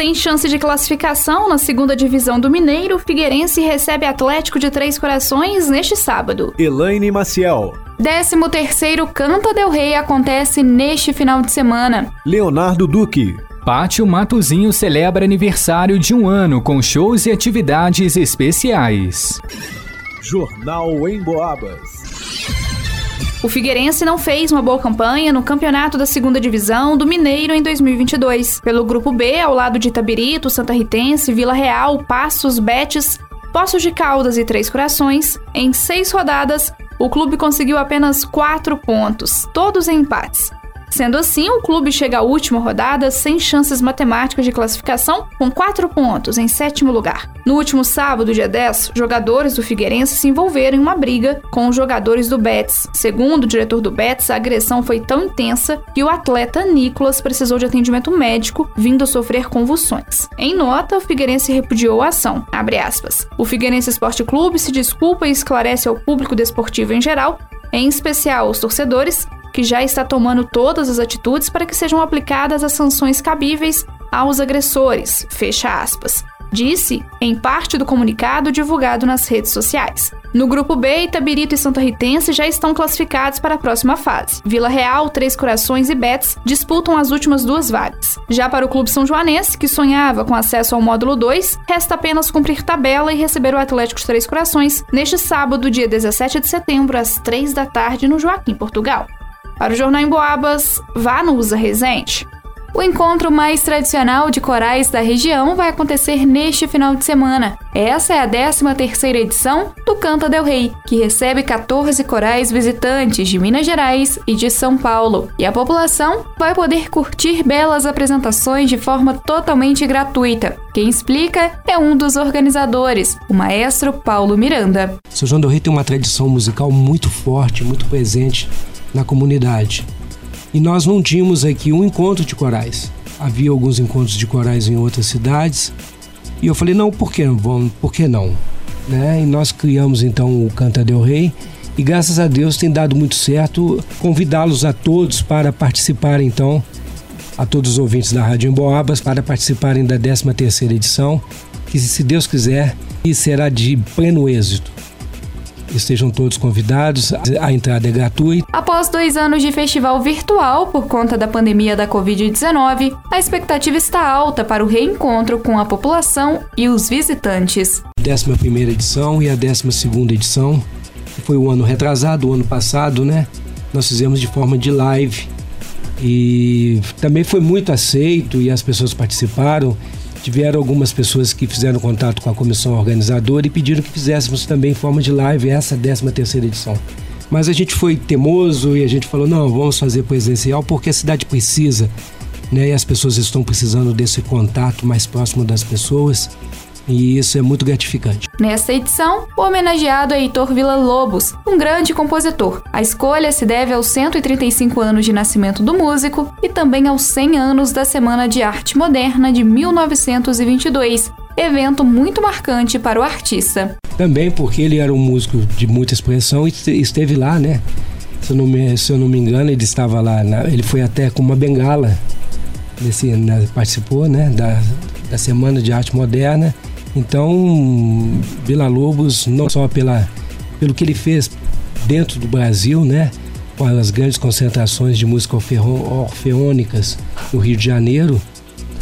Sem chance de classificação na segunda divisão do Mineiro, Figueirense recebe Atlético de Três Corações neste sábado. Elaine Maciel. 13º Canta Del Rey acontece neste final de semana. Leonardo Duque. Pátio Matozinho celebra aniversário de um ano com shows e atividades especiais. Jornal em Boabas. O Figueirense não fez uma boa campanha no campeonato da segunda divisão do Mineiro em 2022. Pelo grupo B, ao lado de Itabirito, Santa Ritense, Vila Real, Passos, Betis, Poços de Caldas e Três Corações, em seis rodadas, o clube conseguiu apenas quatro pontos, todos em empates. Sendo assim, o clube chega à última rodada sem chances matemáticas de classificação, com quatro pontos em sétimo lugar. No último sábado, dia 10, jogadores do Figueirense se envolveram em uma briga com os jogadores do Betis. Segundo o diretor do Betis, a agressão foi tão intensa que o atleta Nicolas precisou de atendimento médico, vindo a sofrer convulsões. Em nota, o Figueirense repudiou a ação. O Figueirense Esporte Clube se desculpa e esclarece ao público desportivo em geral, em especial aos torcedores, que já está tomando todas as atitudes para que sejam aplicadas as sanções cabíveis aos agressores. Fecha aspas. Disse em parte do comunicado divulgado nas redes sociais. No grupo B, Itabirito e Santa Ritense já estão classificados para a próxima fase. Vila Real, Três Corações e Betis disputam as últimas duas vagas. Já para o Clube São Joanense, que sonhava com acesso ao módulo 2, resta apenas cumprir tabela e receber o Atlético Três Corações neste sábado, dia 17 de setembro, às 3 da tarde, no Joaquim, Portugal. Para o Jornal em Boabas, vá no Usa Resente. O encontro mais tradicional de corais da região vai acontecer neste final de semana. Essa é a 13ª edição do Canta Del Rey, que recebe 14 corais visitantes de Minas Gerais e de São Paulo. E a população vai poder curtir belas apresentações de forma totalmente gratuita. Quem explica é um dos organizadores, o maestro Paulo Miranda. São João Del Rey tem uma tradição musical muito forte, muito presente na comunidade. E nós não tínhamos aqui um encontro de corais. Havia alguns encontros de corais em outras cidades. E eu falei, não, por que, vamos, por que não? Né? E nós criamos então o Canta Del Rei. E graças a Deus tem dado muito certo. Convidá-los a todos para participar então, a todos os ouvintes da Rádio Emboabas, para participarem da 13 terceira edição, que se Deus quiser, será de pleno êxito. Estejam todos convidados, a entrada é gratuita. Após dois anos de festival virtual por conta da pandemia da Covid-19, a expectativa está alta para o reencontro com a população e os visitantes. 11 primeira edição e a 12 segunda edição, foi o ano retrasado, o ano passado, né? Nós fizemos de forma de live e também foi muito aceito e as pessoas participaram. Tiveram algumas pessoas que fizeram contato com a comissão organizadora e pediram que fizéssemos também em forma de live essa 13 terceira edição. Mas a gente foi temoso e a gente falou, não, vamos fazer presencial porque a cidade precisa, né? E as pessoas estão precisando desse contato mais próximo das pessoas e isso é muito gratificante. Nesta edição, o homenageado é Heitor Villa-Lobos, um grande compositor. A escolha se deve aos 135 anos de nascimento do músico e também aos 100 anos da Semana de Arte Moderna de 1922, evento muito marcante para o artista. Também porque ele era um músico de muita expressão e esteve lá, né? Se eu não me, se eu não me engano, ele estava lá, na, ele foi até com uma bengala, nesse, na, participou, né, da, da Semana de Arte Moderna então, Vila Lobos, não só pela, pelo que ele fez dentro do Brasil, né, com as grandes concentrações de música orfeônicas no Rio de Janeiro,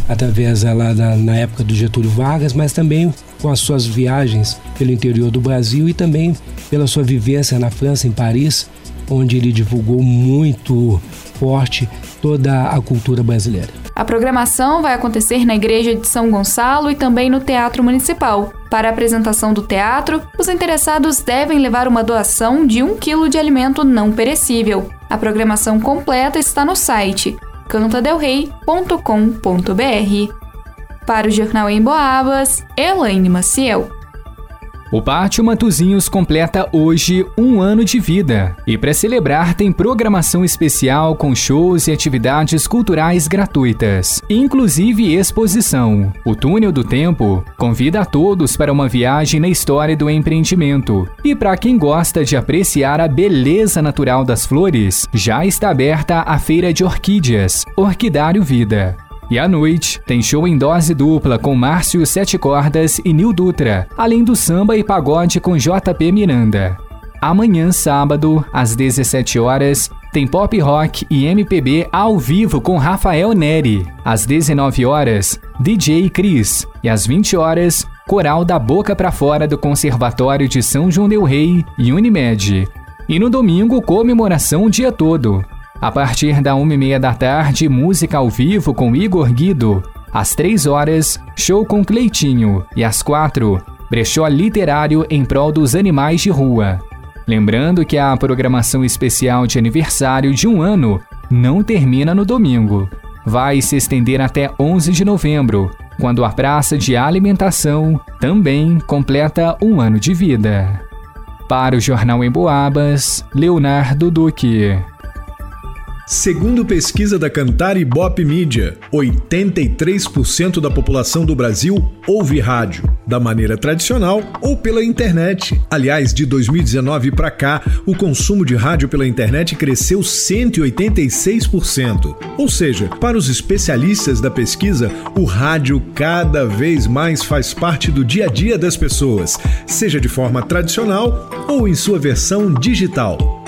através lá da, na época do Getúlio Vargas, mas também com as suas viagens pelo interior do Brasil e também pela sua vivência na França, em Paris, onde ele divulgou muito forte toda a cultura brasileira. A programação vai acontecer na Igreja de São Gonçalo e também no Teatro Municipal. Para a apresentação do teatro, os interessados devem levar uma doação de um quilo de alimento não perecível. A programação completa está no site cantadelrei.com.br. Para o Jornal em Boabas, Elaine Maciel. O Pátio Matuzinhos completa hoje um ano de vida e, para celebrar, tem programação especial com shows e atividades culturais gratuitas, inclusive exposição. O Túnel do Tempo convida a todos para uma viagem na história do empreendimento. E para quem gosta de apreciar a beleza natural das flores, já está aberta a Feira de Orquídeas, Orquidário Vida. E à noite, tem show em dose dupla com Márcio Sete Cordas e Nil Dutra, além do samba e pagode com JP Miranda. Amanhã, sábado, às 17 horas, tem pop rock e MPB ao vivo com Rafael Neri. Às 19 horas, DJ Cris. E às 20 horas, Coral da Boca para Fora do Conservatório de São João Del Rei e Unimed. E no domingo, comemoração o dia todo. A partir da uma e meia da tarde, música ao vivo com Igor Guido. Às três horas, show com Cleitinho. E às quatro, brechó literário em prol dos animais de rua. Lembrando que a programação especial de aniversário de um ano não termina no domingo. Vai se estender até 11 de novembro, quando a praça de alimentação também completa um ano de vida. Para o Jornal em Boabas, Leonardo Duque. Segundo pesquisa da Cantar e Bop Media, 83% da população do Brasil ouve rádio, da maneira tradicional ou pela internet. Aliás, de 2019 para cá, o consumo de rádio pela internet cresceu 186%. Ou seja, para os especialistas da pesquisa, o rádio cada vez mais faz parte do dia a dia das pessoas, seja de forma tradicional ou em sua versão digital.